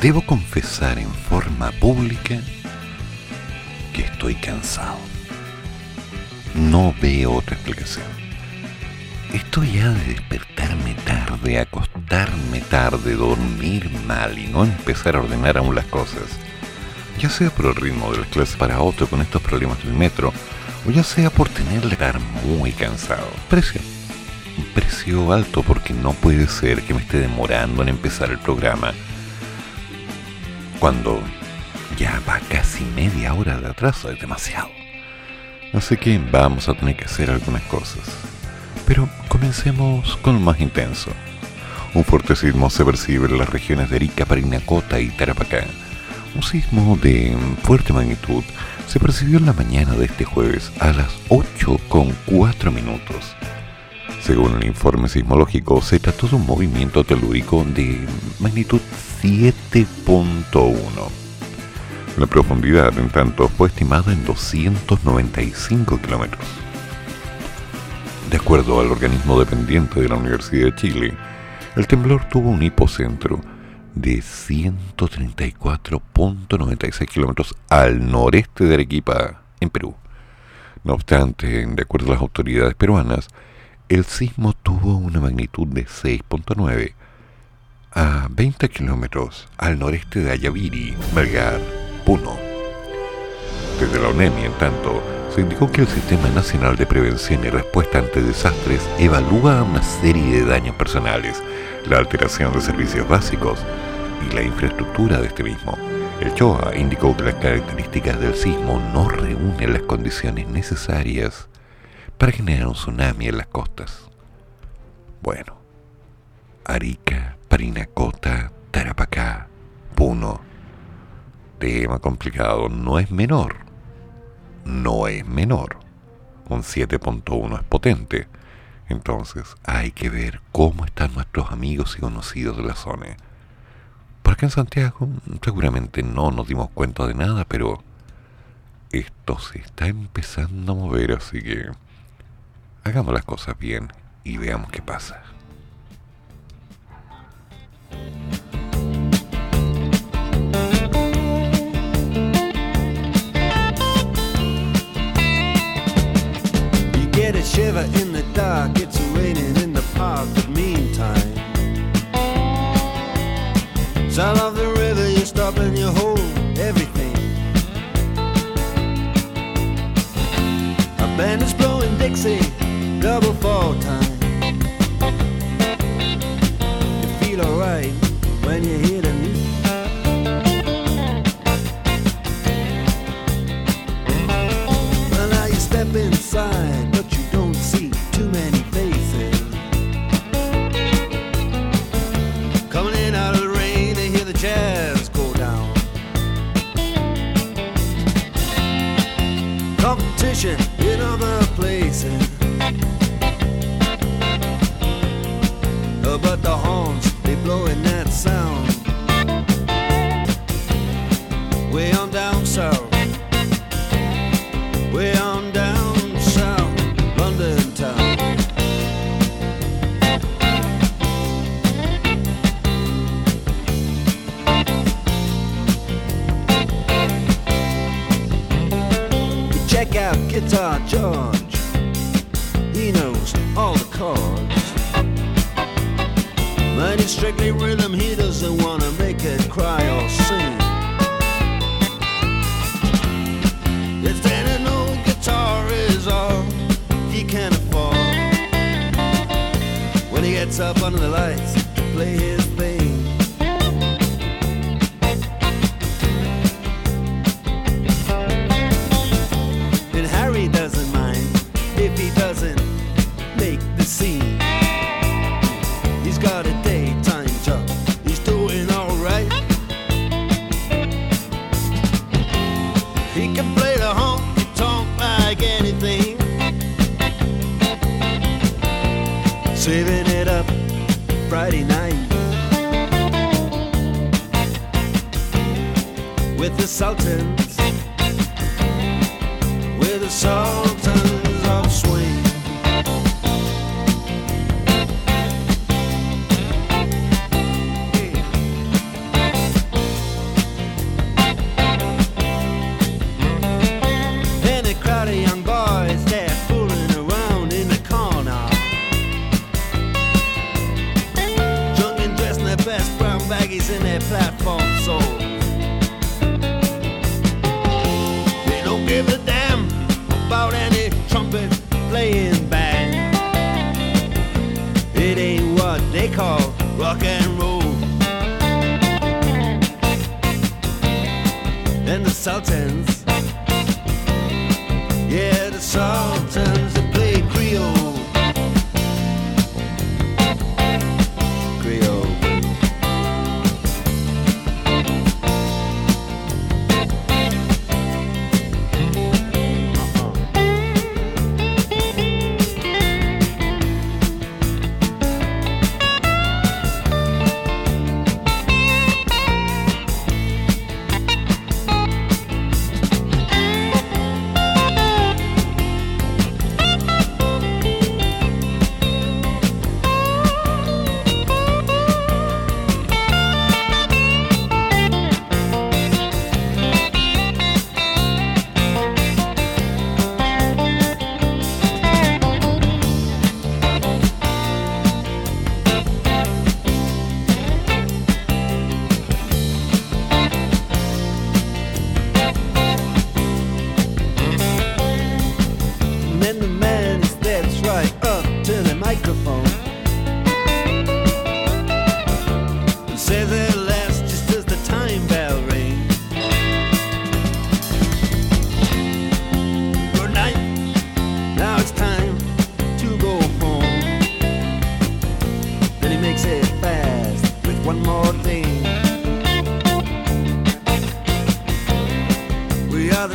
Debo confesar en forma pública que estoy cansado. No veo otra explicación. Estoy ya de despertarme tarde, acostarme tarde, dormir mal y no empezar a ordenar aún las cosas. Ya sea por el ritmo de las clases para otro con estos problemas del metro, o ya sea por tenerle estar muy cansado. Precio. Precio alto porque no puede ser que me esté demorando en empezar el programa. Cuando ya va casi media hora de atraso, es demasiado. Así que vamos a tener que hacer algunas cosas. Pero comencemos con lo más intenso. Un fuerte sismo se percibe en las regiones de Arica, Parinacota y Tarapacá. Un sismo de fuerte magnitud se percibió en la mañana de este jueves a las 8.4 minutos. Según el informe sismológico, se trató de un movimiento telúrico de magnitud 7.1 la profundidad, en tanto, fue estimada en 295 kilómetros. De acuerdo al organismo dependiente de la Universidad de Chile, el temblor tuvo un hipocentro de 134.96 kilómetros al noreste de Arequipa, en Perú. No obstante, de acuerdo a las autoridades peruanas, el sismo tuvo una magnitud de 6.9 a 20 kilómetros al noreste de Ayaviri, Melgar, desde la UNEMI, en tanto, se indicó que el Sistema Nacional de Prevención y Respuesta ante Desastres evalúa una serie de daños personales, la alteración de servicios básicos y la infraestructura de este mismo. El CHOA indicó que las características del sismo no reúnen las condiciones necesarias para generar un tsunami en las costas. Bueno, Arica, Parinacota, Tarapacá, Puno, tema complicado no es menor. No es menor. Un 7.1 es potente. Entonces hay que ver cómo están nuestros amigos y conocidos de la zona. Porque en Santiago seguramente no nos dimos cuenta de nada, pero esto se está empezando a mover, así que hagamos las cosas bien y veamos qué pasa. get a shiver in the dark. It's raining in the park, but meantime, sound of the Competition in other places. Uh, But the horns, they blowing that sound. Guitar George. He knows all the chords. But it's strictly rhythm, he doesn't wanna make it cry or sing. If then an old guitar is all he can afford When he gets up under the lights to play his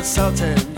the Sultans.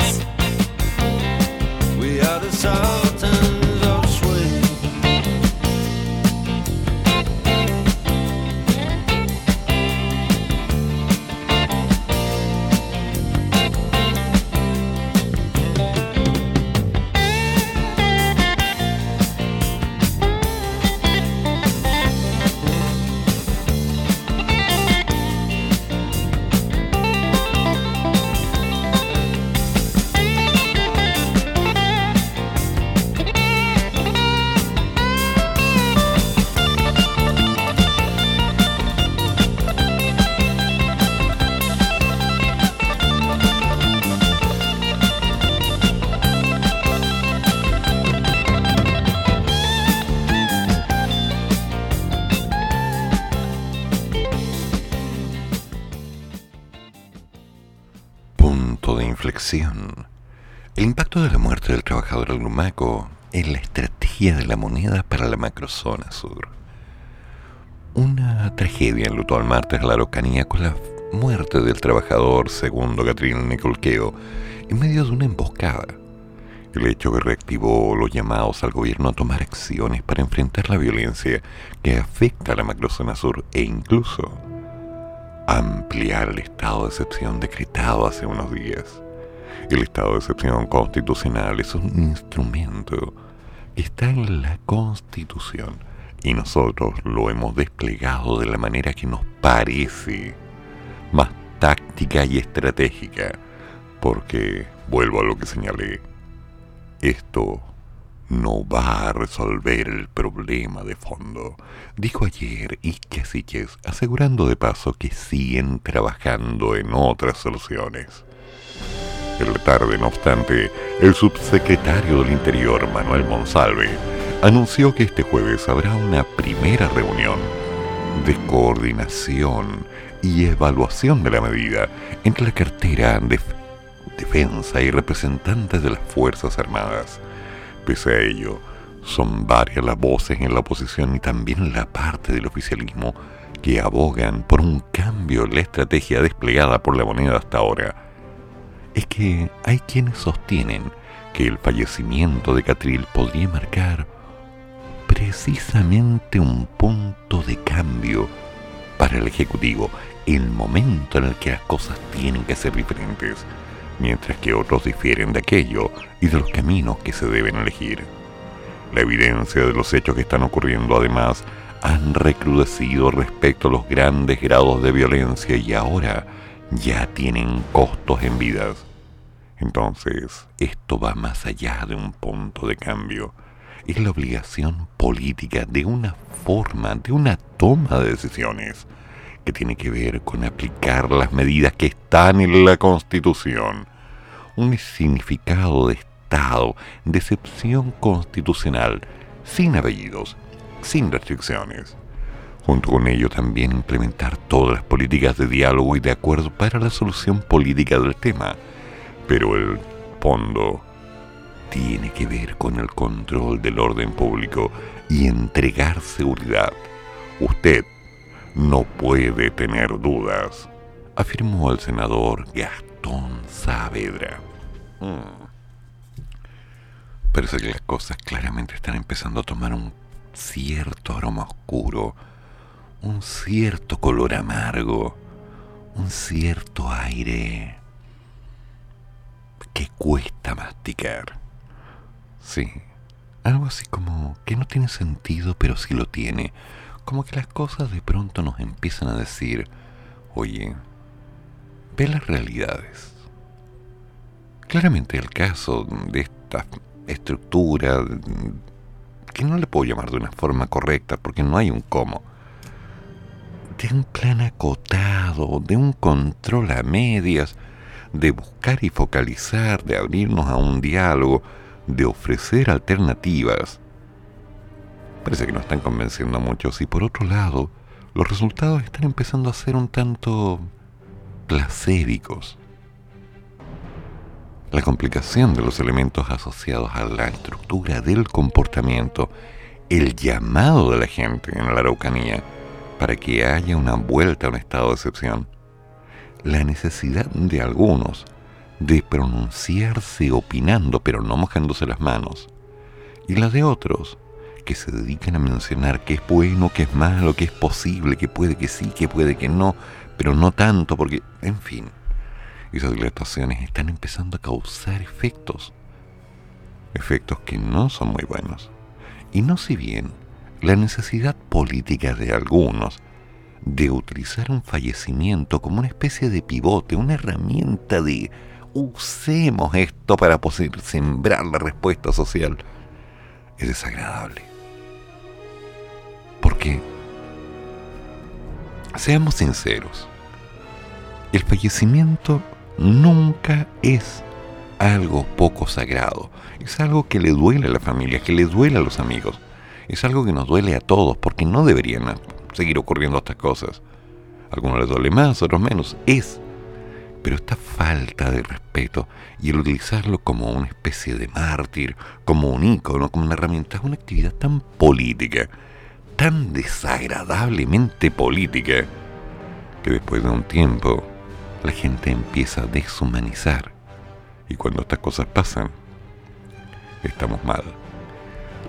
El impacto de la muerte del trabajador allumaco en la estrategia de la moneda para la macrozona sur. Una tragedia enlutó al martes la Araucanía con la muerte del trabajador segundo Catrín Nicolqueo en medio de una emboscada. El hecho que reactivó los llamados al gobierno a tomar acciones para enfrentar la violencia que afecta a la macrozona sur e incluso ampliar el estado de excepción decretado hace unos días. El estado de excepción constitucional es un instrumento que está en la Constitución y nosotros lo hemos desplegado de la manera que nos parece más táctica y estratégica, porque, vuelvo a lo que señalé, esto no va a resolver el problema de fondo, dijo ayer Ike Siches, asegurando de paso que siguen trabajando en otras soluciones. En la tarde, no obstante, el subsecretario del Interior, Manuel Monsalve, anunció que este jueves habrá una primera reunión de coordinación y evaluación de la medida entre la cartera de defensa y representantes de las Fuerzas Armadas. Pese a ello, son varias las voces en la oposición y también la parte del oficialismo que abogan por un cambio en la estrategia desplegada por la moneda hasta ahora. Es que hay quienes sostienen que el fallecimiento de Catril podría marcar precisamente un punto de cambio para el Ejecutivo, el momento en el que las cosas tienen que ser diferentes, mientras que otros difieren de aquello y de los caminos que se deben elegir. La evidencia de los hechos que están ocurriendo además han recrudecido respecto a los grandes grados de violencia y ahora ya tienen costos en vidas. Entonces, esto va más allá de un punto de cambio. Es la obligación política de una forma, de una toma de decisiones, que tiene que ver con aplicar las medidas que están en la Constitución. Un significado de Estado, de excepción constitucional, sin apellidos, sin restricciones. Junto con ello también implementar todas las políticas de diálogo y de acuerdo para la solución política del tema. Pero el fondo tiene que ver con el control del orden público y entregar seguridad. Usted no puede tener dudas, afirmó el senador Gastón Saavedra. Mm. Parece que las cosas claramente están empezando a tomar un cierto aroma oscuro, un cierto color amargo, un cierto aire que cuesta masticar. Sí, algo así como que no tiene sentido, pero sí lo tiene. Como que las cosas de pronto nos empiezan a decir, oye, ve las realidades. Claramente el caso de esta estructura que no le puedo llamar de una forma correcta porque no hay un cómo, de un plan acotado, de un control a medias, de buscar y focalizar, de abrirnos a un diálogo, de ofrecer alternativas, parece que no están convenciendo a muchos y por otro lado, los resultados están empezando a ser un tanto placébicos. La complicación de los elementos asociados a la estructura del comportamiento, el llamado de la gente en la Araucanía para que haya una vuelta a un estado de excepción, la necesidad de algunos de pronunciarse opinando pero no mojándose las manos, y la de otros que se dedican a mencionar que es bueno, que es malo, que es posible, que puede que sí, que puede que no, pero no tanto porque, en fin esas dilataciones están empezando a causar efectos. Efectos que no son muy buenos. Y no si bien la necesidad política de algunos de utilizar un fallecimiento como una especie de pivote, una herramienta de usemos esto para poder sembrar la respuesta social, es desagradable. Porque, seamos sinceros, el fallecimiento nunca es algo poco sagrado. Es algo que le duele a la familia, que le duele a los amigos. Es algo que nos duele a todos, porque no deberían seguir ocurriendo estas cosas. A algunos les duele más, otros menos. Es. Pero esta falta de respeto y el utilizarlo como una especie de mártir, como un ícono, como una herramienta, es una actividad tan política, tan desagradablemente política, que después de un tiempo la gente empieza a deshumanizar. Y cuando estas cosas pasan, estamos mal.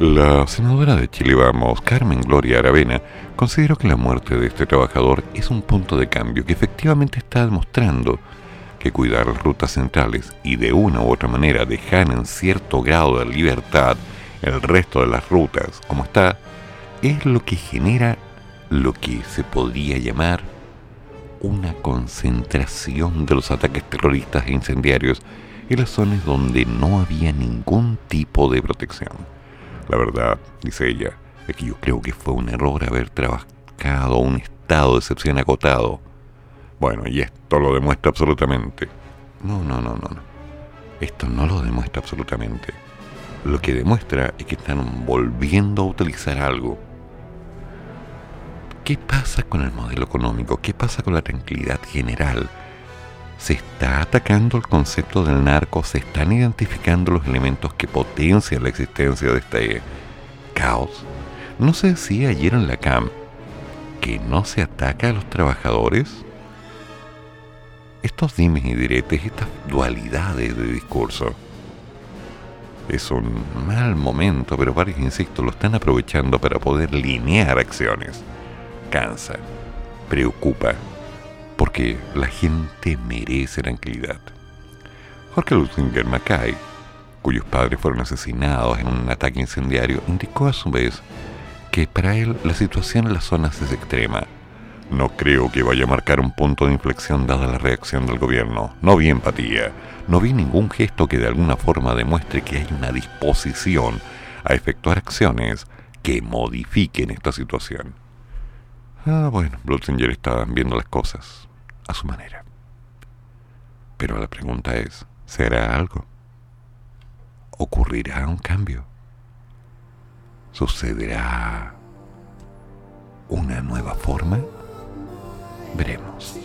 La senadora de Chile Vamos, Carmen Gloria Aravena, consideró que la muerte de este trabajador es un punto de cambio que efectivamente está demostrando que cuidar las rutas centrales y de una u otra manera dejar en cierto grado de libertad el resto de las rutas como está, es lo que genera lo que se podría llamar una concentración de los ataques terroristas e incendiarios en las zonas donde no había ningún tipo de protección. La verdad, dice ella, es que yo creo que fue un error haber trabajado un estado de excepción acotado. Bueno, y esto lo demuestra absolutamente. No, no, no, no, no. Esto no lo demuestra absolutamente. Lo que demuestra es que están volviendo a utilizar algo ¿Qué pasa con el modelo económico? ¿Qué pasa con la tranquilidad general? ¿Se está atacando el concepto del narco? ¿Se están identificando los elementos que potencian la existencia de este caos? ¿No se decía ayer en la CAM que no se ataca a los trabajadores? Estos dimes y diretes, estas dualidades de discurso, Es un mal momento, pero varios insectos lo están aprovechando para poder linear acciones. Cansa, preocupa, porque la gente merece tranquilidad. Jorge Lutzinger Mackay, cuyos padres fueron asesinados en un ataque incendiario, indicó a su vez que para él la situación en las zonas es extrema. No creo que vaya a marcar un punto de inflexión dada la reacción del gobierno. No vi empatía, no vi ningún gesto que de alguna forma demuestre que hay una disposición a efectuar acciones que modifiquen esta situación. Ah, bueno, Blutzinger está viendo las cosas a su manera. Pero la pregunta es, ¿será algo? ¿Ocurrirá un cambio? ¿Sucederá una nueva forma? Veremos.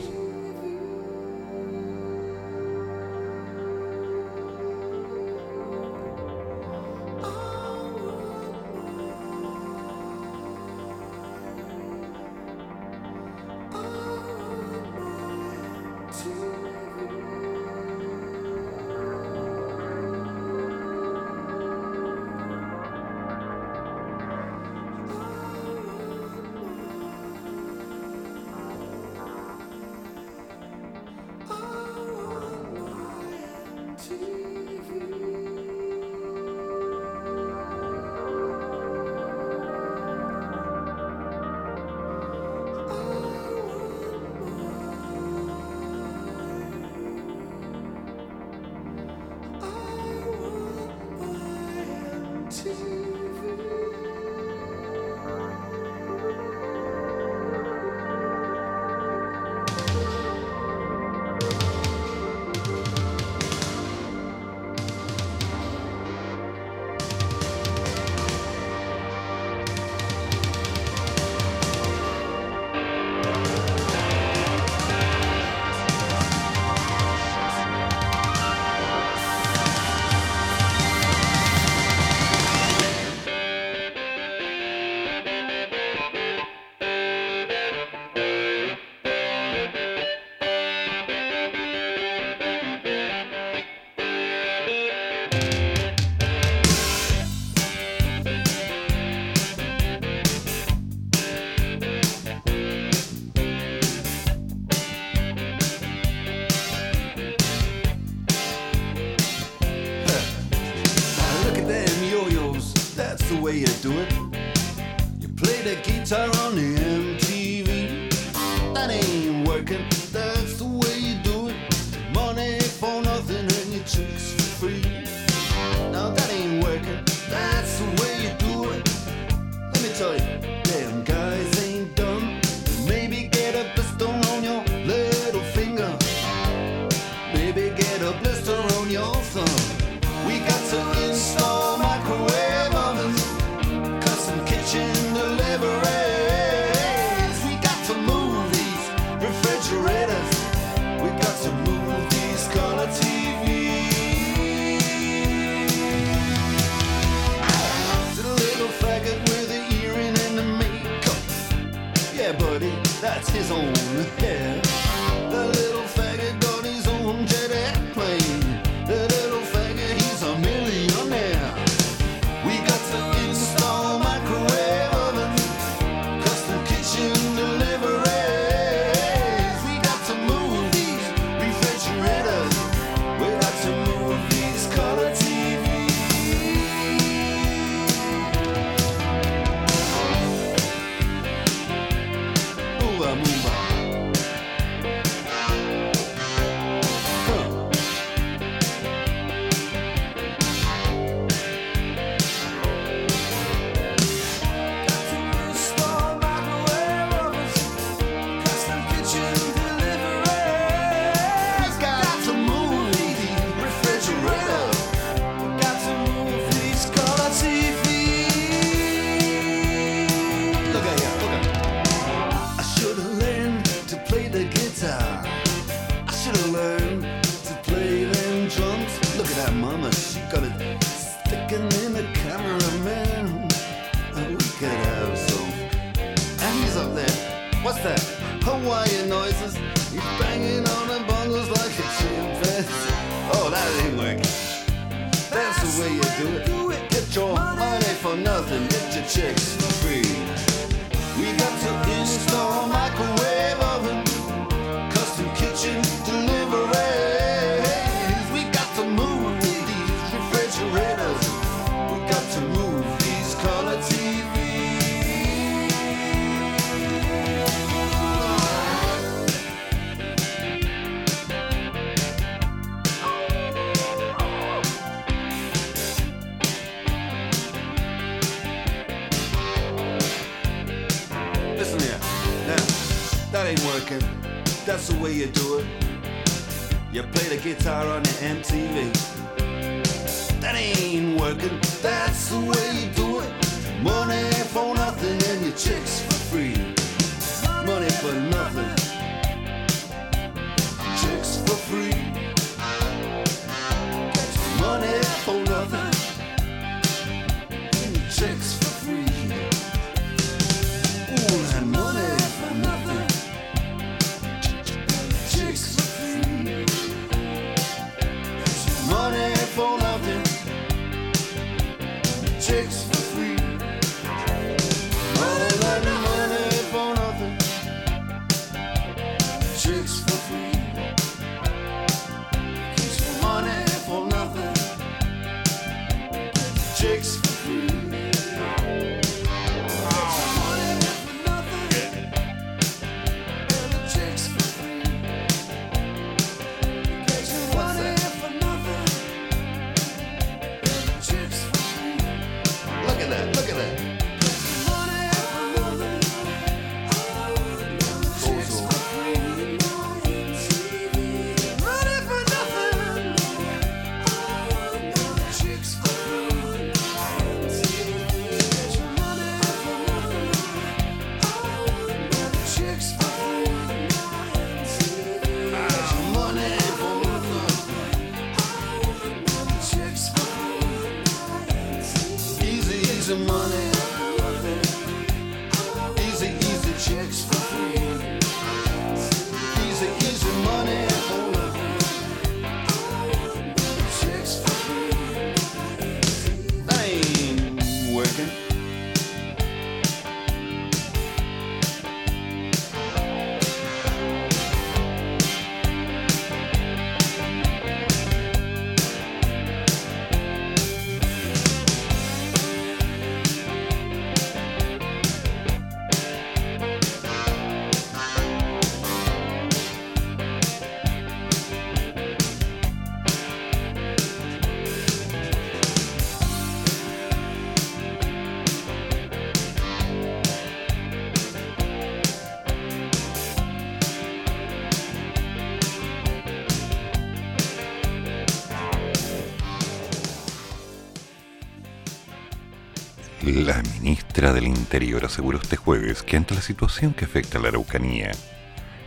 La ministra del Interior aseguró este jueves que ante la situación que afecta a la Araucanía,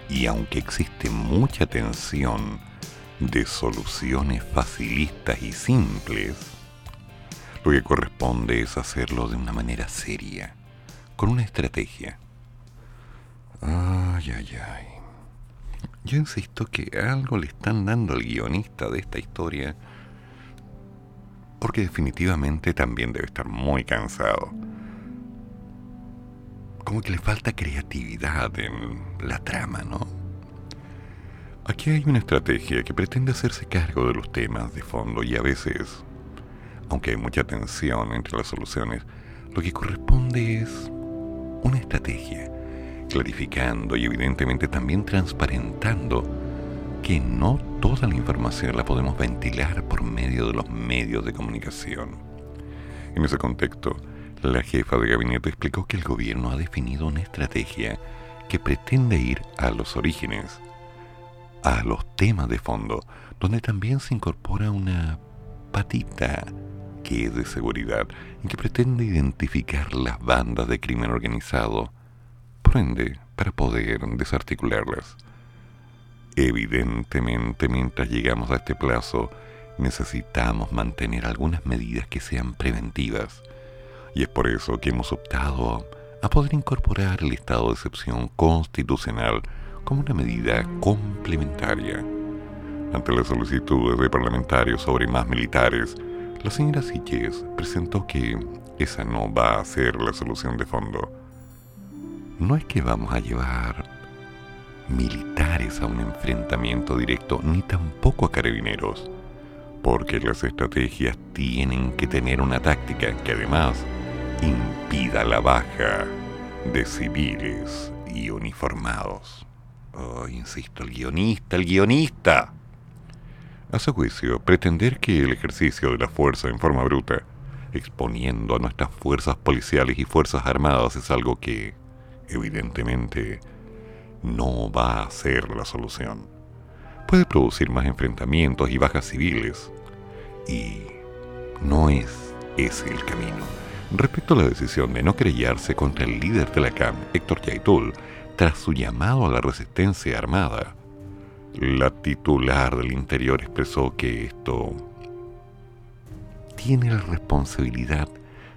y aunque existe mucha tensión de soluciones facilistas y simples, lo que corresponde es hacerlo de una manera seria, con una estrategia. Ay, ay, ay. Yo insisto que algo le están dando al guionista de esta historia porque definitivamente también debe estar muy cansado. Como que le falta creatividad en la trama, ¿no? Aquí hay una estrategia que pretende hacerse cargo de los temas de fondo y a veces, aunque hay mucha tensión entre las soluciones, lo que corresponde es una estrategia, clarificando y evidentemente también transparentando que no toda la información la podemos ventilar por medio de los medios de comunicación. En ese contexto, la jefa de gabinete explicó que el gobierno ha definido una estrategia que pretende ir a los orígenes, a los temas de fondo, donde también se incorpora una patita que es de seguridad y que pretende identificar las bandas de crimen organizado, por ende, para poder desarticularlas. Evidentemente, mientras llegamos a este plazo, necesitamos mantener algunas medidas que sean preventivas. Y es por eso que hemos optado a poder incorporar el estado de excepción constitucional como una medida complementaria. Ante las solicitudes de parlamentarios sobre más militares, La señora Siches presentó que esa no va a ser la solución de fondo. No es que vamos a llevar militares a un enfrentamiento directo, ni tampoco a carabineros, porque las estrategias tienen que tener una táctica que además impida la baja de civiles y uniformados. Oh, insisto, el guionista, el guionista. A su juicio, pretender que el ejercicio de la fuerza en forma bruta, exponiendo a nuestras fuerzas policiales y fuerzas armadas, es algo que, evidentemente, no va a ser la solución. Puede producir más enfrentamientos y bajas civiles, y no es ese el camino. Respecto a la decisión de no creyarse contra el líder de la CAM, Héctor Yaitul, tras su llamado a la resistencia armada, la titular del interior expresó que esto tiene la responsabilidad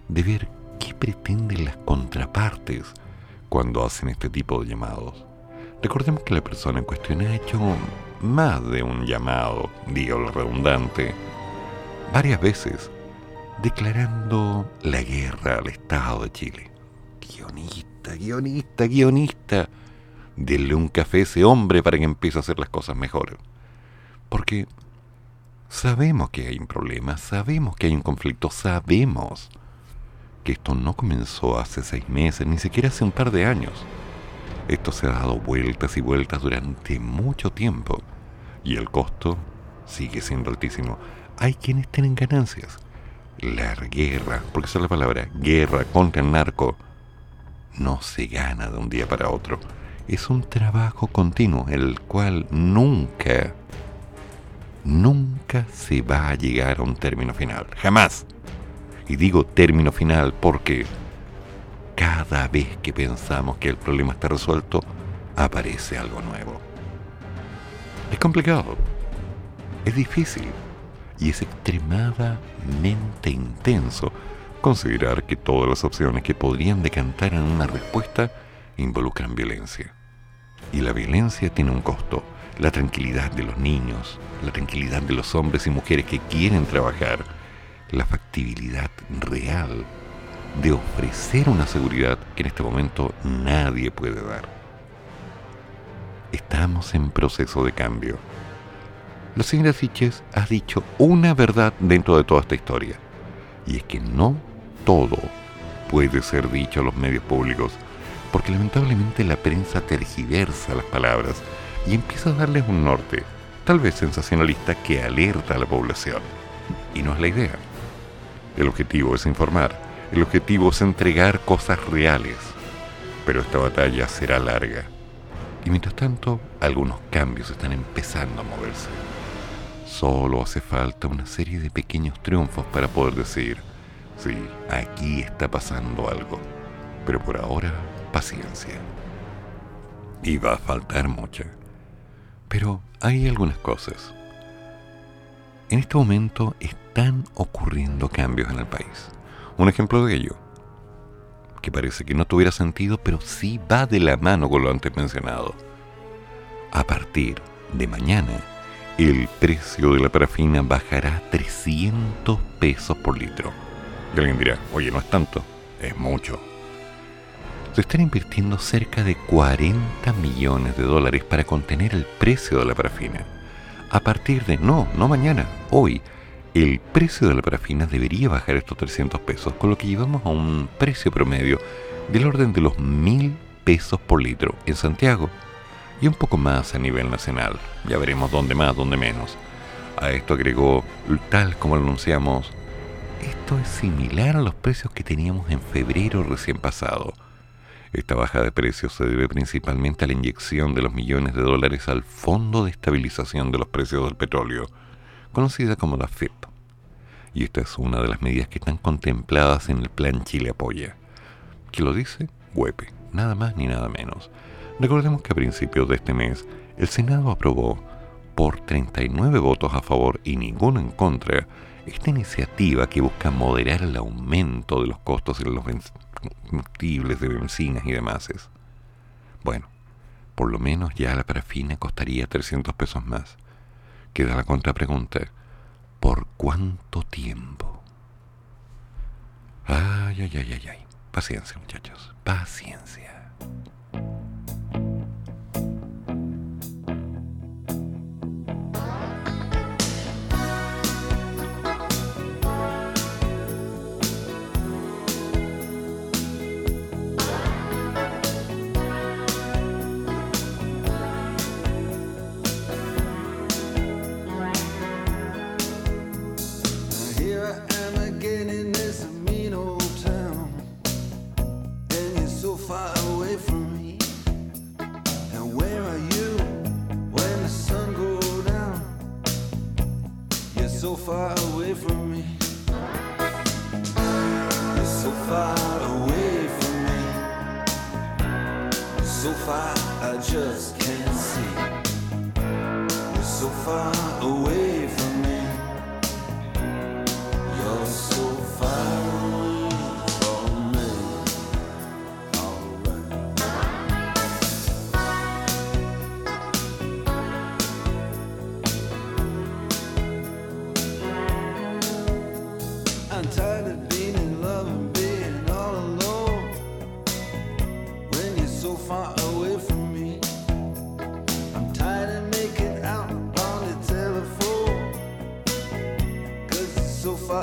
de ver qué pretenden las contrapartes cuando hacen este tipo de llamados. Recordemos que la persona en cuestión ha hecho más de un llamado, digo lo redundante, varias veces, declarando la guerra al Estado de Chile. Guionista, guionista, guionista. Denle un café a ese hombre para que empiece a hacer las cosas mejor. Porque sabemos que hay un problema, sabemos que hay un conflicto, sabemos que esto no comenzó hace seis meses, ni siquiera hace un par de años. Esto se ha dado vueltas y vueltas durante mucho tiempo y el costo sigue siendo altísimo. Hay quienes tienen ganancias. La guerra, porque esa es la palabra, guerra contra el narco, no se gana de un día para otro. Es un trabajo continuo, el cual nunca, nunca se va a llegar a un término final. Jamás. Y digo término final porque cada vez que pensamos que el problema está resuelto, aparece algo nuevo. Es complicado, es difícil y es extremadamente intenso considerar que todas las opciones que podrían decantar en una respuesta involucran violencia. Y la violencia tiene un costo, la tranquilidad de los niños, la tranquilidad de los hombres y mujeres que quieren trabajar, la factibilidad real de ofrecer una seguridad que en este momento nadie puede dar. Estamos en proceso de cambio. La señora Siches ha dicho una verdad dentro de toda esta historia, y es que no todo puede ser dicho a los medios públicos, porque lamentablemente la prensa tergiversa las palabras y empieza a darles un norte, tal vez sensacionalista, que alerta a la población. Y no es la idea. El objetivo es informar, el objetivo es entregar cosas reales, pero esta batalla será larga. Y mientras tanto, algunos cambios están empezando a moverse. Solo hace falta una serie de pequeños triunfos para poder decir, sí, aquí está pasando algo. Pero por ahora, paciencia. Y va a faltar mucha. Pero hay algunas cosas. En este momento están ocurriendo cambios en el país. Un ejemplo de ello, que parece que no tuviera sentido, pero sí va de la mano con lo antes mencionado. A partir de mañana, el precio de la parafina bajará 300 pesos por litro. Y alguien dirá, oye, no es tanto, es mucho. Se están invirtiendo cerca de 40 millones de dólares para contener el precio de la parafina. A partir de, no, no mañana, hoy, el precio de la parafina debería bajar estos 300 pesos, con lo que llevamos a un precio promedio del orden de los 1000 pesos por litro en Santiago y un poco más a nivel nacional. Ya veremos dónde más, dónde menos. A esto agregó, tal como lo anunciamos, esto es similar a los precios que teníamos en febrero recién pasado. Esta baja de precios se debe principalmente a la inyección de los millones de dólares al Fondo de Estabilización de los Precios del Petróleo, conocida como la FIP. Y esta es una de las medidas que están contempladas en el Plan Chile Apoya. ¿Qué lo dice? Huepe, nada más ni nada menos. Recordemos que a principios de este mes el Senado aprobó por 39 votos a favor y ninguno en contra esta iniciativa que busca moderar el aumento de los costos en los combustibles de bencinas y demás. Bueno, por lo menos ya la parafina costaría 300 pesos más queda la contrapregunta, ¿por cuánto tiempo? Ay, ay, ay, ay, ay. Paciencia, muchachos, paciencia.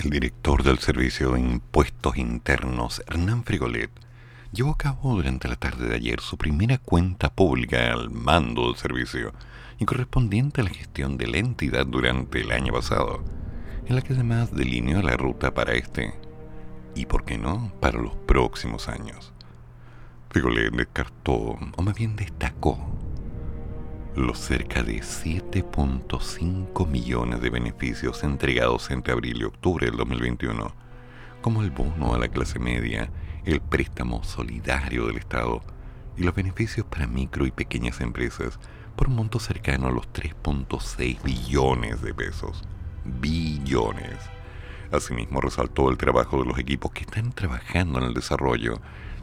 El director del Servicio de Impuestos Internos, Hernán Frigolet, llevó a cabo durante la tarde de ayer su primera cuenta pública al mando del servicio y correspondiente a la gestión de la entidad durante el año pasado, en la que además delineó la ruta para este y, por qué no, para los próximos años. Frigolet descartó, o más bien destacó, los cerca de 7.5 millones de beneficios entregados entre abril y octubre del 2021, como el bono a la clase media, el préstamo solidario del Estado y los beneficios para micro y pequeñas empresas por un monto cercano a los 3.6 billones de pesos. Billones. Asimismo, resaltó el trabajo de los equipos que están trabajando en el desarrollo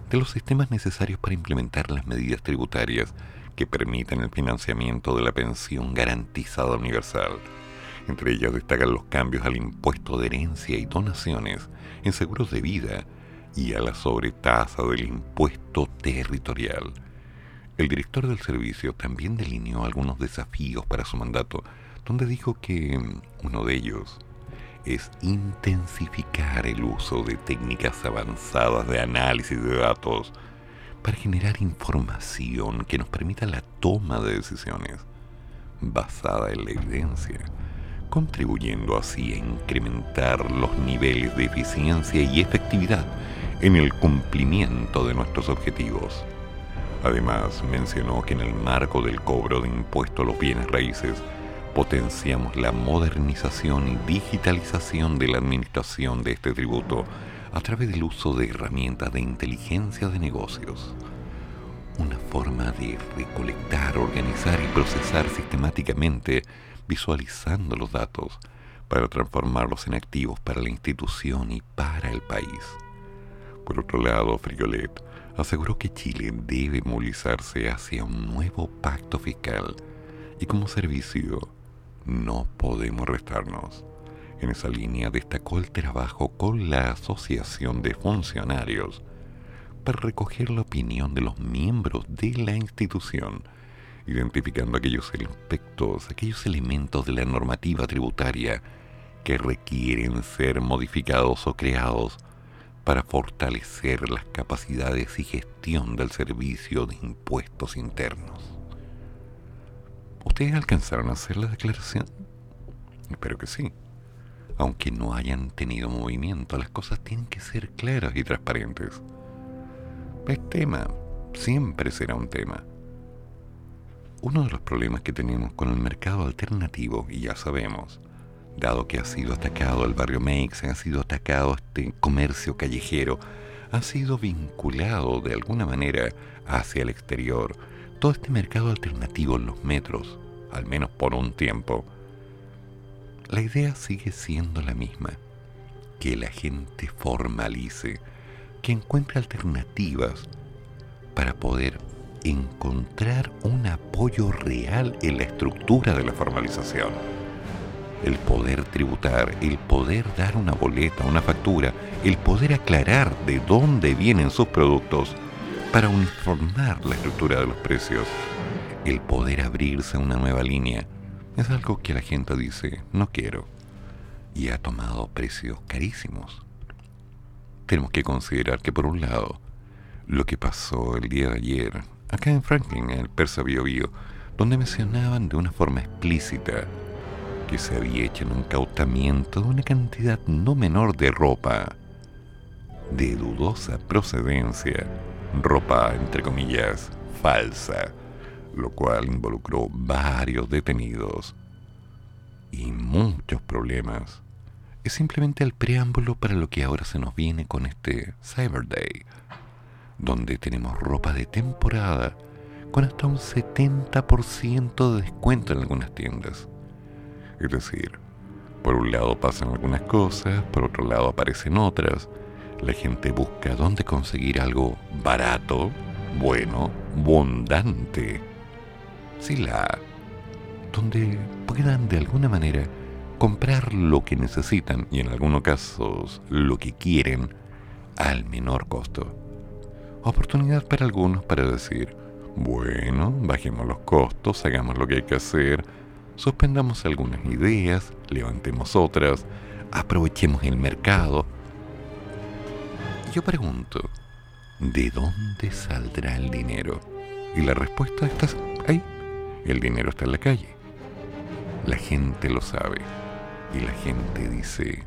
de los sistemas necesarios para implementar las medidas tributarias que permiten el financiamiento de la pensión garantizada universal. Entre ellas destacan los cambios al impuesto de herencia y donaciones en seguros de vida y a la sobretasa del impuesto territorial. El director del servicio también delineó algunos desafíos para su mandato, donde dijo que uno de ellos es intensificar el uso de técnicas avanzadas de análisis de datos para generar información que nos permita la toma de decisiones basada en la evidencia, contribuyendo así a incrementar los niveles de eficiencia y efectividad en el cumplimiento de nuestros objetivos. Además, mencionó que en el marco del cobro de impuestos a los bienes raíces, potenciamos la modernización y digitalización de la administración de este tributo a través del uso de herramientas de inteligencia de negocios. Una forma de recolectar, organizar y procesar sistemáticamente, visualizando los datos, para transformarlos en activos para la institución y para el país. Por otro lado, Frigolet aseguró que Chile debe movilizarse hacia un nuevo pacto fiscal y como servicio no podemos restarnos. En esa línea destacó el trabajo con la Asociación de Funcionarios para recoger la opinión de los miembros de la institución, identificando aquellos aspectos, aquellos elementos de la normativa tributaria que requieren ser modificados o creados para fortalecer las capacidades y gestión del servicio de impuestos internos. ¿Ustedes alcanzaron a hacer la declaración? Espero que sí aunque no hayan tenido movimiento, las cosas tienen que ser claras y transparentes. Es tema, siempre será un tema. Uno de los problemas que tenemos con el mercado alternativo, y ya sabemos, dado que ha sido atacado el barrio Meix, ha sido atacado este comercio callejero, ha sido vinculado de alguna manera hacia el exterior, todo este mercado alternativo en los metros, al menos por un tiempo, la idea sigue siendo la misma, que la gente formalice, que encuentre alternativas para poder encontrar un apoyo real en la estructura de la formalización. El poder tributar, el poder dar una boleta, una factura, el poder aclarar de dónde vienen sus productos para uniformar la estructura de los precios, el poder abrirse a una nueva línea, es algo que la gente dice, no quiero, y ha tomado precios carísimos. Tenemos que considerar que por un lado, lo que pasó el día de ayer, acá en Franklin, en el Persa Bio Bio, donde mencionaban de una forma explícita que se había hecho un incautamiento de una cantidad no menor de ropa de dudosa procedencia, ropa entre comillas falsa, lo cual involucró varios detenidos y muchos problemas. Es simplemente el preámbulo para lo que ahora se nos viene con este Cyber Day, donde tenemos ropa de temporada con hasta un 70% de descuento en algunas tiendas. Es decir, por un lado pasan algunas cosas, por otro lado aparecen otras. La gente busca dónde conseguir algo barato, bueno, abundante donde puedan de alguna manera comprar lo que necesitan y en algunos casos lo que quieren al menor costo. Oportunidad para algunos para decir, bueno, bajemos los costos, hagamos lo que hay que hacer, suspendamos algunas ideas, levantemos otras, aprovechemos el mercado. Yo pregunto, ¿de dónde saldrá el dinero? Y la respuesta está ahí. El dinero está en la calle. La gente lo sabe. Y la gente dice,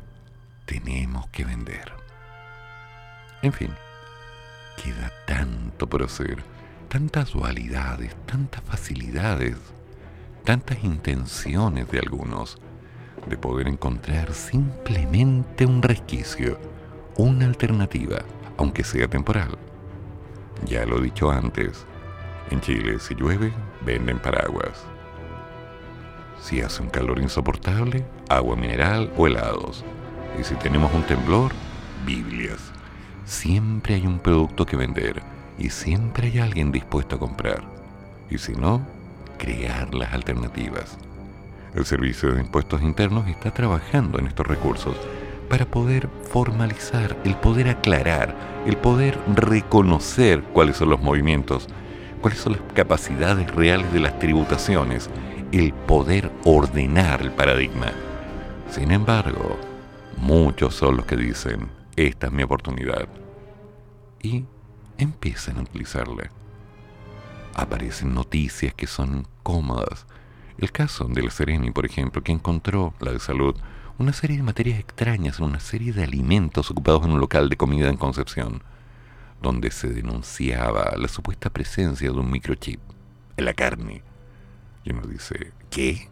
tenemos que vender. En fin, queda tanto por hacer, tantas dualidades, tantas facilidades, tantas intenciones de algunos de poder encontrar simplemente un resquicio, una alternativa, aunque sea temporal. Ya lo he dicho antes, en Chile si llueve, venden paraguas. Si hace un calor insoportable, agua mineral o helados. Y si tenemos un temblor, Biblias. Siempre hay un producto que vender y siempre hay alguien dispuesto a comprar. Y si no, crear las alternativas. El Servicio de Impuestos Internos está trabajando en estos recursos para poder formalizar, el poder aclarar, el poder reconocer cuáles son los movimientos, cuáles son las capacidades reales de las tributaciones, el poder ordenar el paradigma. Sin embargo, muchos son los que dicen, esta es mi oportunidad. Y empiezan a utilizarla. Aparecen noticias que son cómodas, el caso de la Sereni, por ejemplo, que encontró, la de salud, una serie de materias extrañas en una serie de alimentos ocupados en un local de comida en Concepción, donde se denunciaba la supuesta presencia de un microchip en la carne. Y uno dice, ¿qué?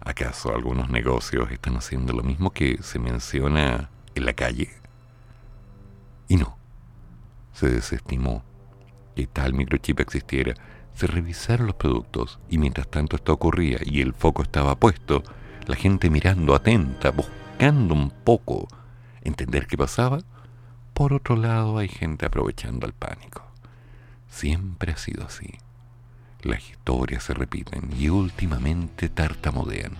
¿Acaso algunos negocios están haciendo lo mismo que se menciona en la calle? Y no, se desestimó que tal microchip existiera se revisaron los productos y mientras tanto esto ocurría y el foco estaba puesto, la gente mirando atenta, buscando un poco entender qué pasaba, por otro lado hay gente aprovechando el pánico. Siempre ha sido así. Las historias se repiten y últimamente tartamudean.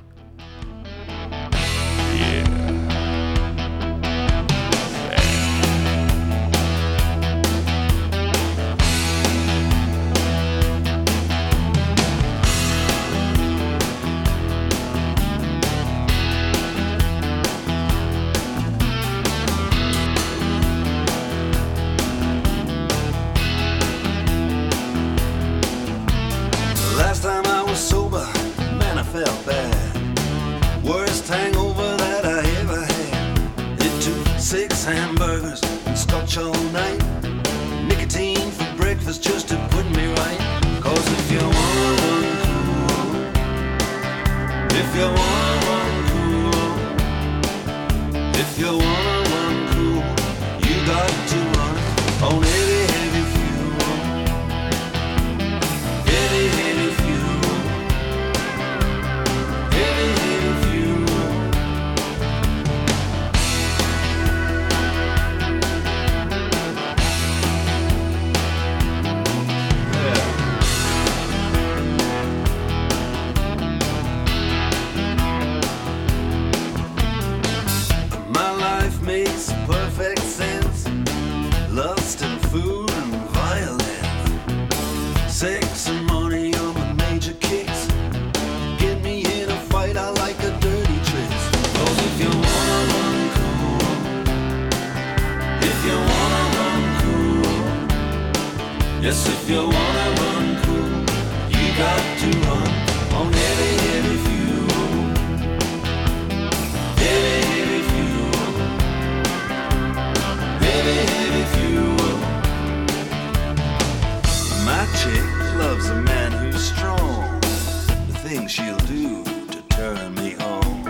Things she'll do to turn me on.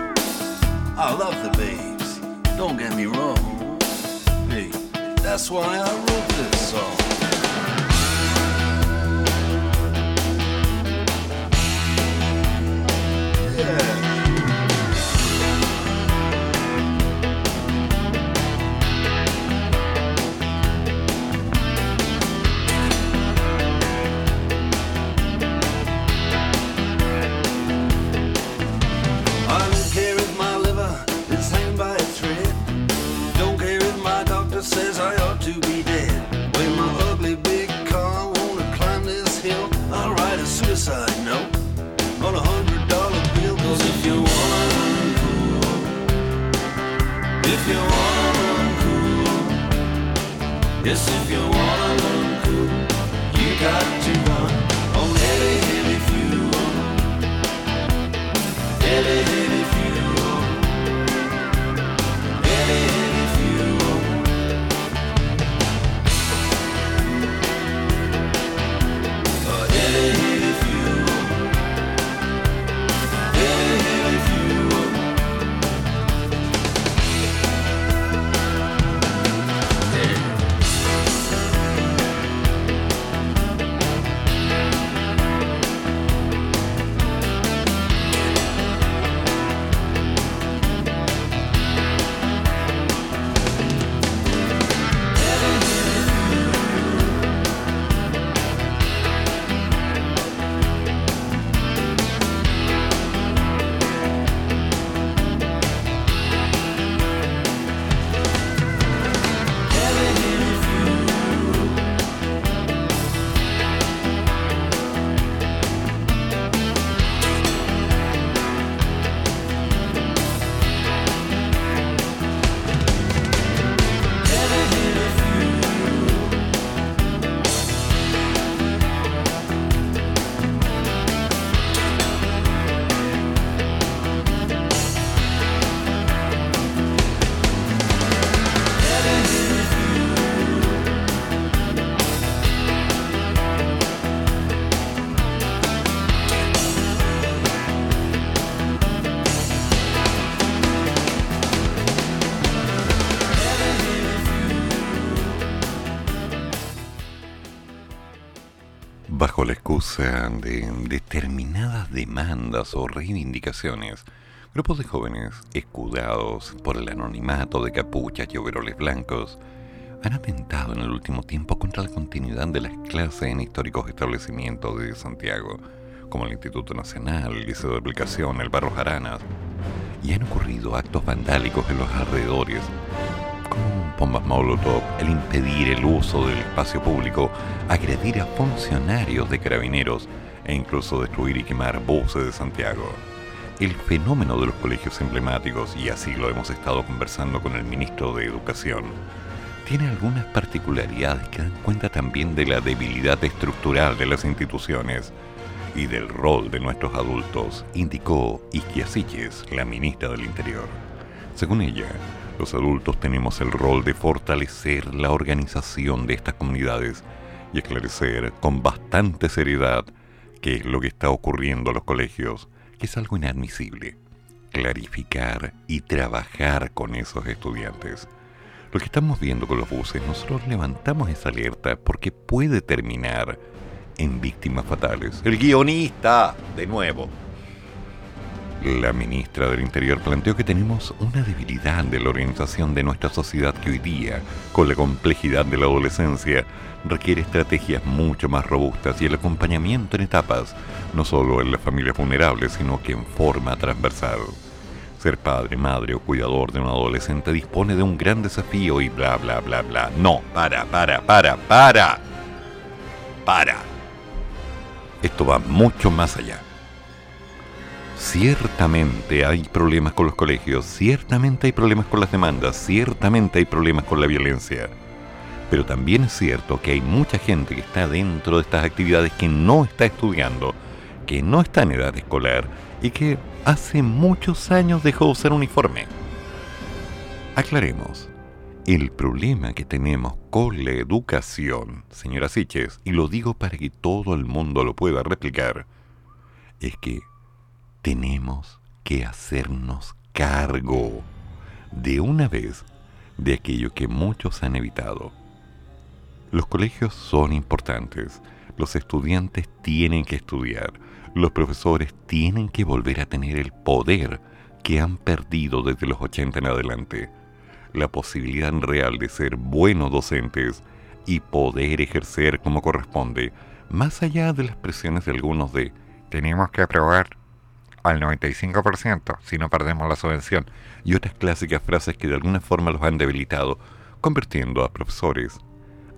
I love the babes, don't get me wrong. Hey, that's why I wrote this song. Demandas o reivindicaciones, grupos de jóvenes, escudados por el anonimato de capuchas y overoles blancos, han atentado en el último tiempo contra la continuidad de las clases en históricos establecimientos de Santiago, como el Instituto Nacional, el Liceo de Aplicación, el Barros Aranas, y han ocurrido actos vandálicos en los alrededores, como bombas molotov, el impedir el uso del espacio público, agredir a funcionarios de carabineros e incluso destruir y quemar buses de Santiago. El fenómeno de los colegios emblemáticos, y así lo hemos estado conversando con el ministro de Educación, tiene algunas particularidades que dan cuenta también de la debilidad estructural de las instituciones y del rol de nuestros adultos, indicó Isquiasiches, la ministra del Interior. Según ella, los adultos tenemos el rol de fortalecer la organización de estas comunidades y esclarecer con bastante seriedad qué es lo que está ocurriendo en los colegios, que es algo inadmisible. Clarificar y trabajar con esos estudiantes. Lo que estamos viendo con los buses, nosotros levantamos esa alerta porque puede terminar en víctimas fatales. El guionista, de nuevo. La ministra del Interior planteó que tenemos una debilidad de la orientación de nuestra sociedad que hoy día, con la complejidad de la adolescencia, requiere estrategias mucho más robustas y el acompañamiento en etapas, no solo en las familias vulnerables, sino que en forma transversal. Ser padre, madre o cuidador de un adolescente dispone de un gran desafío y bla bla bla bla. No, para, para, para, para. Para. Esto va mucho más allá. Ciertamente hay problemas con los colegios, ciertamente hay problemas con las demandas, ciertamente hay problemas con la violencia. Pero también es cierto que hay mucha gente que está dentro de estas actividades que no está estudiando, que no está en edad escolar y que hace muchos años dejó de usar uniforme. Aclaremos, el problema que tenemos con la educación, señora Siches, y lo digo para que todo el mundo lo pueda replicar, es que tenemos que hacernos cargo de una vez de aquello que muchos han evitado. Los colegios son importantes, los estudiantes tienen que estudiar, los profesores tienen que volver a tener el poder que han perdido desde los 80 en adelante, la posibilidad real de ser buenos docentes y poder ejercer como corresponde, más allá de las presiones de algunos de tenemos que aprobar al 95% si no perdemos la subvención y otras clásicas frases que de alguna forma los han debilitado, convirtiendo a profesores,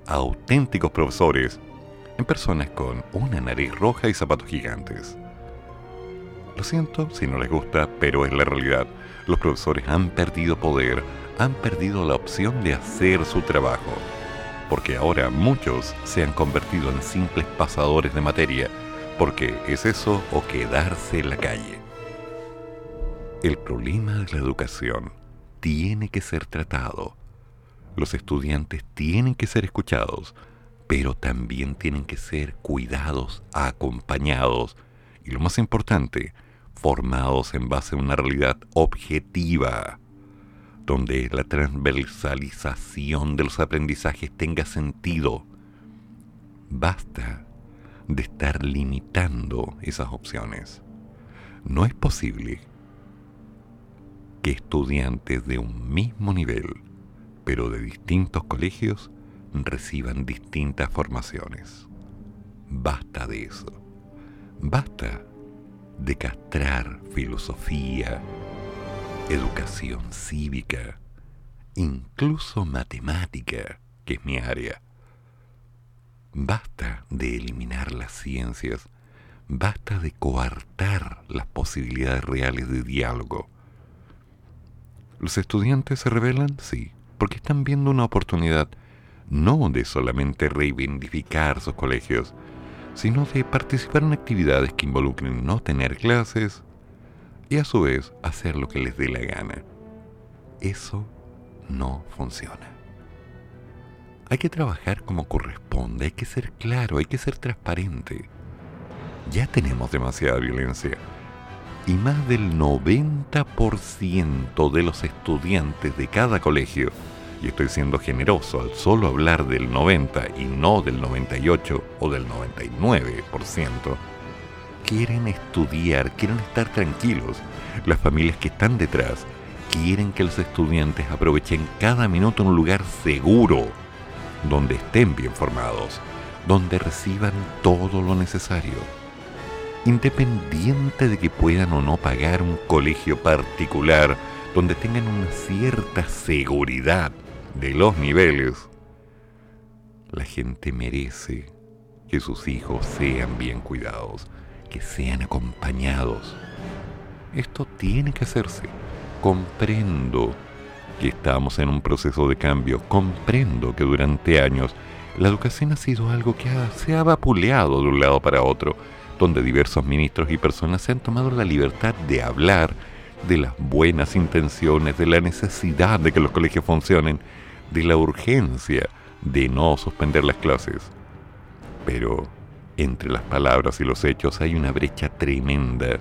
auténticos profesores, en personas con una nariz roja y zapatos gigantes. Lo siento si no les gusta, pero es la realidad. Los profesores han perdido poder, han perdido la opción de hacer su trabajo. porque ahora muchos se han convertido en simples pasadores de materia, porque es eso o quedarse en la calle. El problema de la educación tiene que ser tratado. Los estudiantes tienen que ser escuchados, pero también tienen que ser cuidados, acompañados y lo más importante, formados en base a una realidad objetiva, donde la transversalización de los aprendizajes tenga sentido. Basta de estar limitando esas opciones. No es posible que estudiantes de un mismo nivel, pero de distintos colegios, reciban distintas formaciones. Basta de eso. Basta de castrar filosofía, educación cívica, incluso matemática, que es mi área. Basta de eliminar las ciencias, basta de coartar las posibilidades reales de diálogo. ¿Los estudiantes se rebelan? Sí, porque están viendo una oportunidad no de solamente reivindicar sus colegios, sino de participar en actividades que involucren no tener clases y a su vez hacer lo que les dé la gana. Eso no funciona. Hay que trabajar como corresponde, hay que ser claro, hay que ser transparente. Ya tenemos demasiada violencia y más del 90% de los estudiantes de cada colegio, y estoy siendo generoso al solo hablar del 90 y no del 98 o del 99%, quieren estudiar, quieren estar tranquilos. Las familias que están detrás quieren que los estudiantes aprovechen cada minuto en un lugar seguro, donde estén bien formados, donde reciban todo lo necesario independiente de que puedan o no pagar un colegio particular donde tengan una cierta seguridad de los niveles, la gente merece que sus hijos sean bien cuidados, que sean acompañados. Esto tiene que hacerse. Comprendo que estamos en un proceso de cambio, comprendo que durante años la educación ha sido algo que se ha vapuleado de un lado para otro, donde diversos ministros y personas se han tomado la libertad de hablar de las buenas intenciones, de la necesidad de que los colegios funcionen, de la urgencia de no suspender las clases. Pero entre las palabras y los hechos hay una brecha tremenda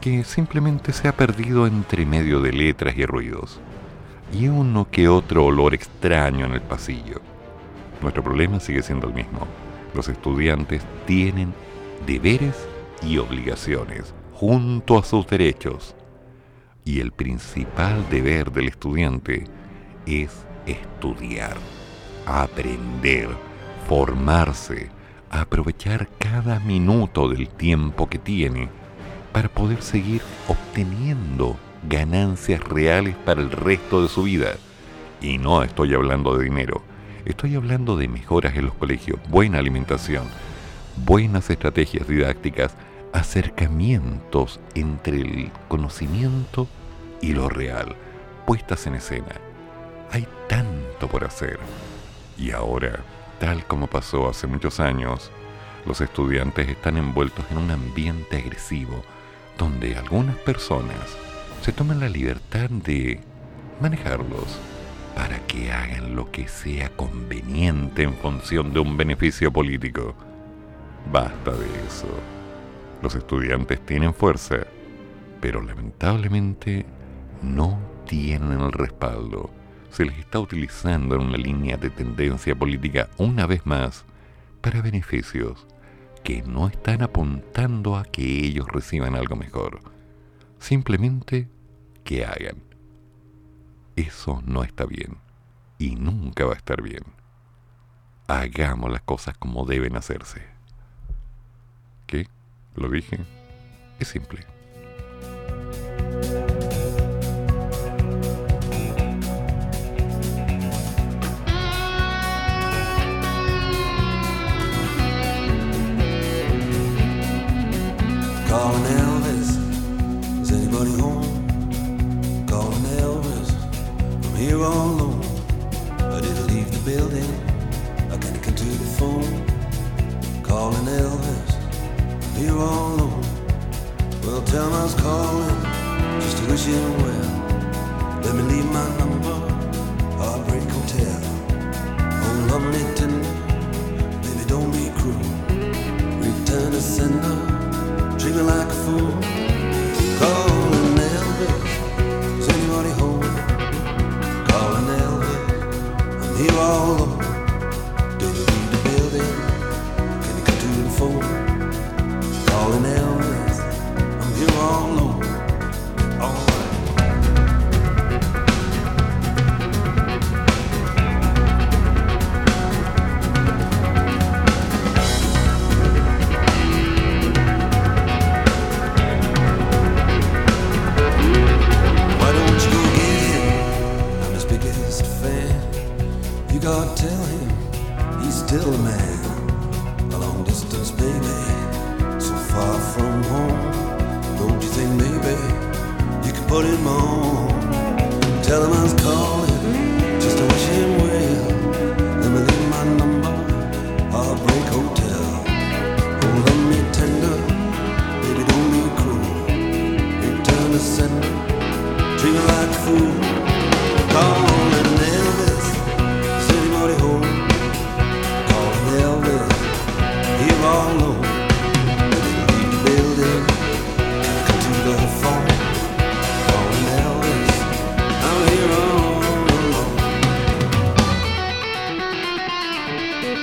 que simplemente se ha perdido entre medio de letras y ruidos, y uno que otro olor extraño en el pasillo. Nuestro problema sigue siendo el mismo. Los estudiantes tienen deberes y obligaciones junto a sus derechos. Y el principal deber del estudiante es estudiar, aprender, formarse, aprovechar cada minuto del tiempo que tiene para poder seguir obteniendo ganancias reales para el resto de su vida. Y no estoy hablando de dinero, estoy hablando de mejoras en los colegios, buena alimentación, buenas estrategias didácticas, acercamientos entre el conocimiento y lo real, puestas en escena. Hay tanto por hacer. Y ahora, tal como pasó hace muchos años, los estudiantes están envueltos en un ambiente agresivo, donde algunas personas se toman la libertad de manejarlos para que hagan lo que sea conveniente en función de un beneficio político. Basta de eso. Los estudiantes tienen fuerza, pero lamentablemente no tienen el respaldo. Se les está utilizando en una línea de tendencia política una vez más para beneficios que no están apuntando a que ellos reciban algo mejor. Simplemente que hagan. Eso no está bien y nunca va a estar bien. Hagamos las cosas como deben hacerse. Lo dije. Es simple.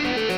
Bye.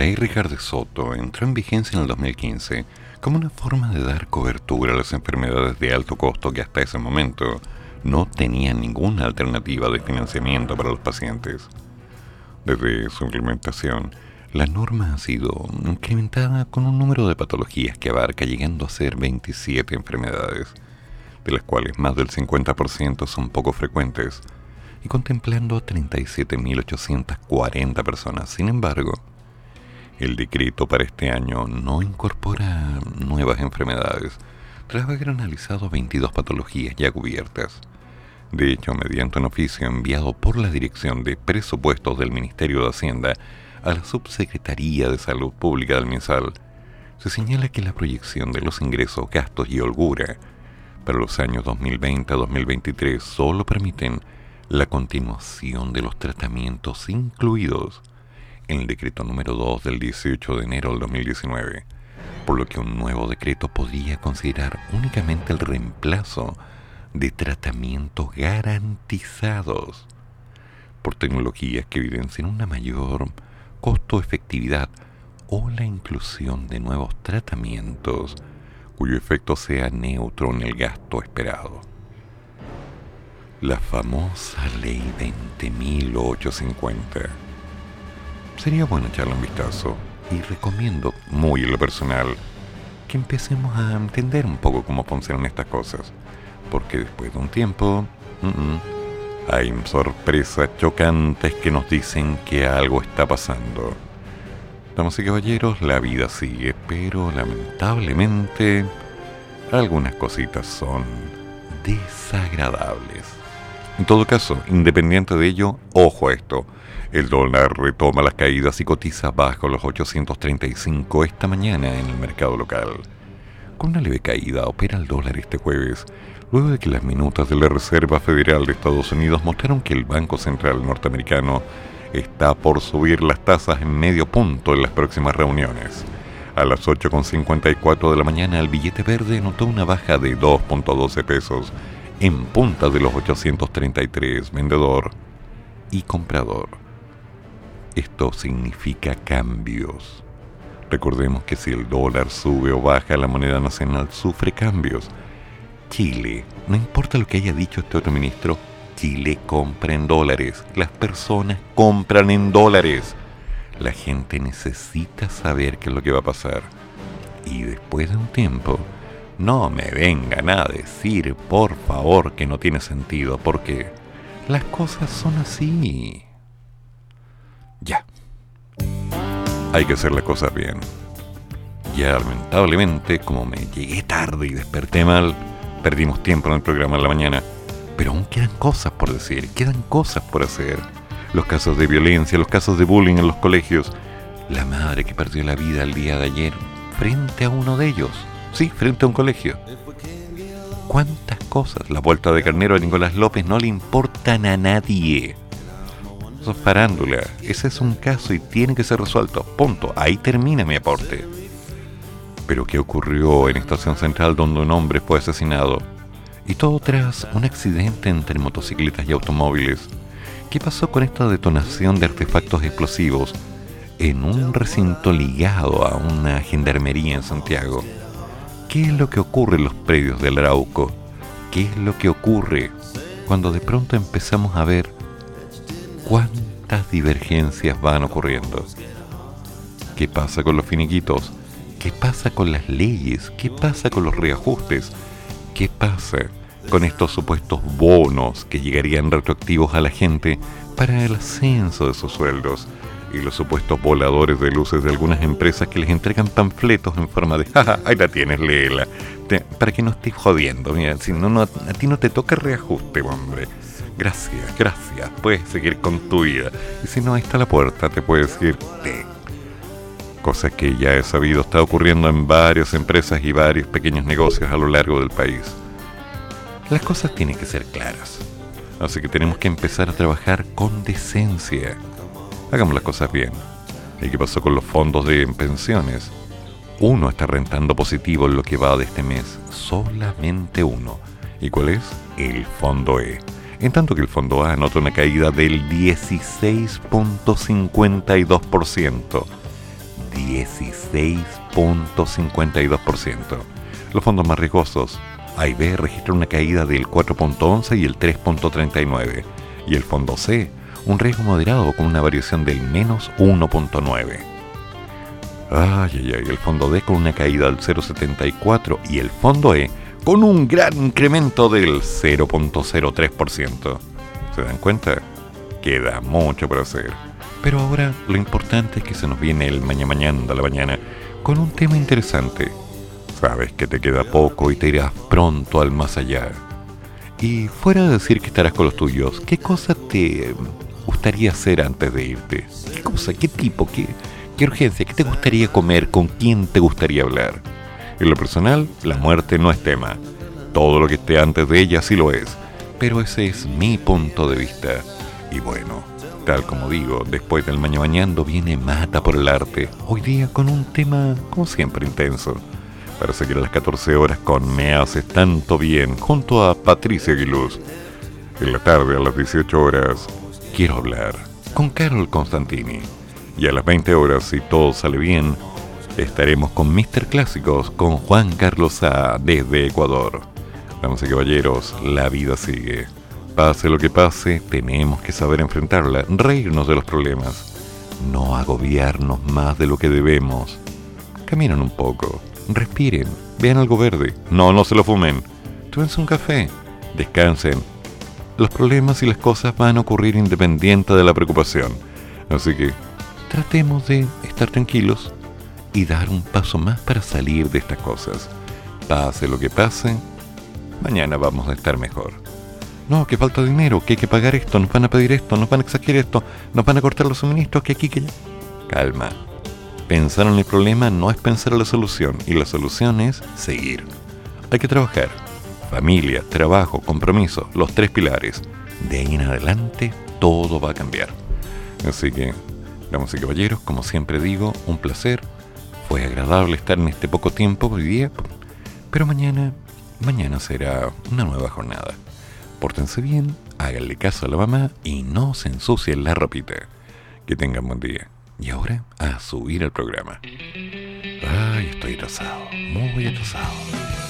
ley Ricardo Soto entró en vigencia en el 2015 como una forma de dar cobertura a las enfermedades de alto costo que hasta ese momento no tenían ninguna alternativa de financiamiento para los pacientes. Desde su implementación, la norma ha sido incrementada con un número de patologías que abarca llegando a ser 27 enfermedades, de las cuales más del 50% son poco frecuentes, y contemplando a 37.840 personas. Sin embargo, el decreto para este año no incorpora nuevas enfermedades, tras haber analizado 22 patologías ya cubiertas. De hecho, mediante un oficio enviado por la Dirección de Presupuestos del Ministerio de Hacienda a la Subsecretaría de Salud Pública del MINSAL, se señala que la proyección de los ingresos, gastos y holgura para los años 2020 a 2023 solo permiten la continuación de los tratamientos incluidos en el decreto número 2 del 18 de enero del 2019, por lo que un nuevo decreto podría considerar únicamente el reemplazo de tratamientos garantizados por tecnologías que evidencien una mayor costo-efectividad o la inclusión de nuevos tratamientos cuyo efecto sea neutro en el gasto esperado. La famosa ley 20.850. Sería bueno echarle un vistazo y recomiendo muy en lo personal que empecemos a entender un poco cómo funcionan estas cosas porque después de un tiempo hay sorpresas chocantes que nos dicen que algo está pasando. Damas y caballeros, la vida sigue, pero lamentablemente algunas cositas son desagradables. En todo caso, independiente de ello, ojo a esto. El dólar retoma las caídas y cotiza bajo los 835 esta mañana en el mercado local. Con una leve caída opera el dólar este jueves luego de que las minutas de la Reserva Federal de Estados Unidos mostraron que el Banco Central norteamericano está por subir las tasas en medio punto en las próximas reuniones. A las 8.54 de la mañana el billete verde notó una baja de 2.12 pesos en punta de los 833 vendedor y comprador. Esto significa cambios. Recordemos que si el dólar sube o baja, la moneda nacional sufre cambios Chile, no importa lo que haya dicho este otro ministro, Chile compra en dólares, las personas compran en dólares. La gente necesita saber qué es lo que va a pasar. Y después de un tiempo, no me vengan a decir, por favor, que no tiene sentido, porque las cosas son así. Ya. Hay que hacer las cosas bien. Ya lamentablemente, como me llegué tarde y desperté mal, Perdimos tiempo en el programa en la mañana, pero aún quedan cosas por decir, quedan cosas por hacer. Los casos de violencia, los casos de bullying en los colegios, la madre que perdió la vida el día de ayer frente a uno de ellos, sí, frente a un colegio. ¿Cuántas cosas? La vuelta de carnero a Nicolás López no le importan a nadie. Eso es farándula. Ese es un caso y tiene que ser resuelto. Punto. Ahí termina mi aporte. Pero ¿qué ocurrió en Estación Central donde un hombre fue asesinado? Y todo tras un accidente entre motocicletas y automóviles. ¿Qué pasó con esta detonación de artefactos explosivos en un recinto ligado a una gendarmería en Santiago? ¿Qué es lo que ocurre en los predios del Arauco? ¿Qué es lo que ocurre cuando de pronto empezamos a ver cuántas divergencias van ocurriendo? ¿Qué pasa con los finiquitos? ¿Qué pasa con las leyes? ¿Qué pasa con los reajustes? ¿Qué pasa con estos supuestos bonos que llegarían retroactivos a la gente para el ascenso de sus sueldos? Y los supuestos voladores de luces de algunas empresas que les entregan panfletos en forma de, jaja, ahí la tienes, léela. para que no estés jodiendo, mira, si no, no, a ti no te toca reajuste, hombre. Gracias, gracias, puedes seguir con tu vida. Y si no, ahí está la puerta, te puedes ir, te cosa que ya he sabido está ocurriendo en varias empresas y varios pequeños negocios a lo largo del país. Las cosas tienen que ser claras, así que tenemos que empezar a trabajar con decencia. Hagamos las cosas bien. ¿Y qué pasó con los fondos de pensiones? Uno está rentando positivo en lo que va de este mes, solamente uno. ¿Y cuál es? El fondo E. En tanto que el fondo A nota una caída del 16.52%. 16.52%. Los fondos más riesgosos, A y B, registran una caída del 4.11 y el 3.39, y el fondo C, un riesgo moderado con una variación del menos 1.9. Ay, ay, ay, el fondo D con una caída del 0.74 y el fondo E con un gran incremento del 0.03%. ¿Se dan cuenta? Queda mucho por hacer. Pero ahora lo importante es que se nos viene el mañana mañana de la mañana con un tema interesante. Sabes que te queda poco y te irás pronto al más allá. Y fuera de decir que estarás con los tuyos, ¿qué cosa te gustaría hacer antes de irte? ¿Qué cosa? ¿Qué tipo? ¿Qué, qué urgencia? ¿Qué te gustaría comer? ¿Con quién te gustaría hablar? En lo personal, la muerte no es tema. Todo lo que esté antes de ella sí lo es. Pero ese es mi punto de vista. Y bueno, tal como digo, después del mañana bañando viene Mata por el arte. Hoy día con un tema, como siempre, intenso para seguir a las 14 horas con Me Haces Tanto Bien junto a Patricia Aguiluz. En la tarde a las 18 horas quiero hablar con Carol Constantini. Y a las 20 horas, si todo sale bien, estaremos con Mr. Clásicos con Juan Carlos A desde Ecuador. Vamos y caballeros, la vida sigue. Pase lo que pase, tenemos que saber enfrentarla, reírnos de los problemas, no agobiarnos más de lo que debemos. Caminan un poco respiren, vean algo verde. No, no se lo fumen. Tómense un café, descansen. Los problemas y las cosas van a ocurrir independiente de la preocupación. Así que tratemos de estar tranquilos y dar un paso más para salir de estas cosas. Pase lo que pase, mañana vamos a estar mejor. No, que falta dinero, que hay que pagar esto, nos van a pedir esto, nos van a exigir esto, nos van a cortar los suministros, que aquí, que allá. Calma, Pensar en el problema no es pensar en la solución y la solución es seguir. Hay que trabajar. Familia, trabajo, compromiso, los tres pilares. De ahí en adelante todo va a cambiar. Así que, damas y caballeros, como siempre digo, un placer. Fue agradable estar en este poco tiempo hoy día, pero mañana, mañana será una nueva jornada. Pórtense bien, háganle caso a la mamá y no se ensucien la ropita. Que tengan buen día. Y ahora a subir el programa. Ay, estoy atrasado, muy atrasado.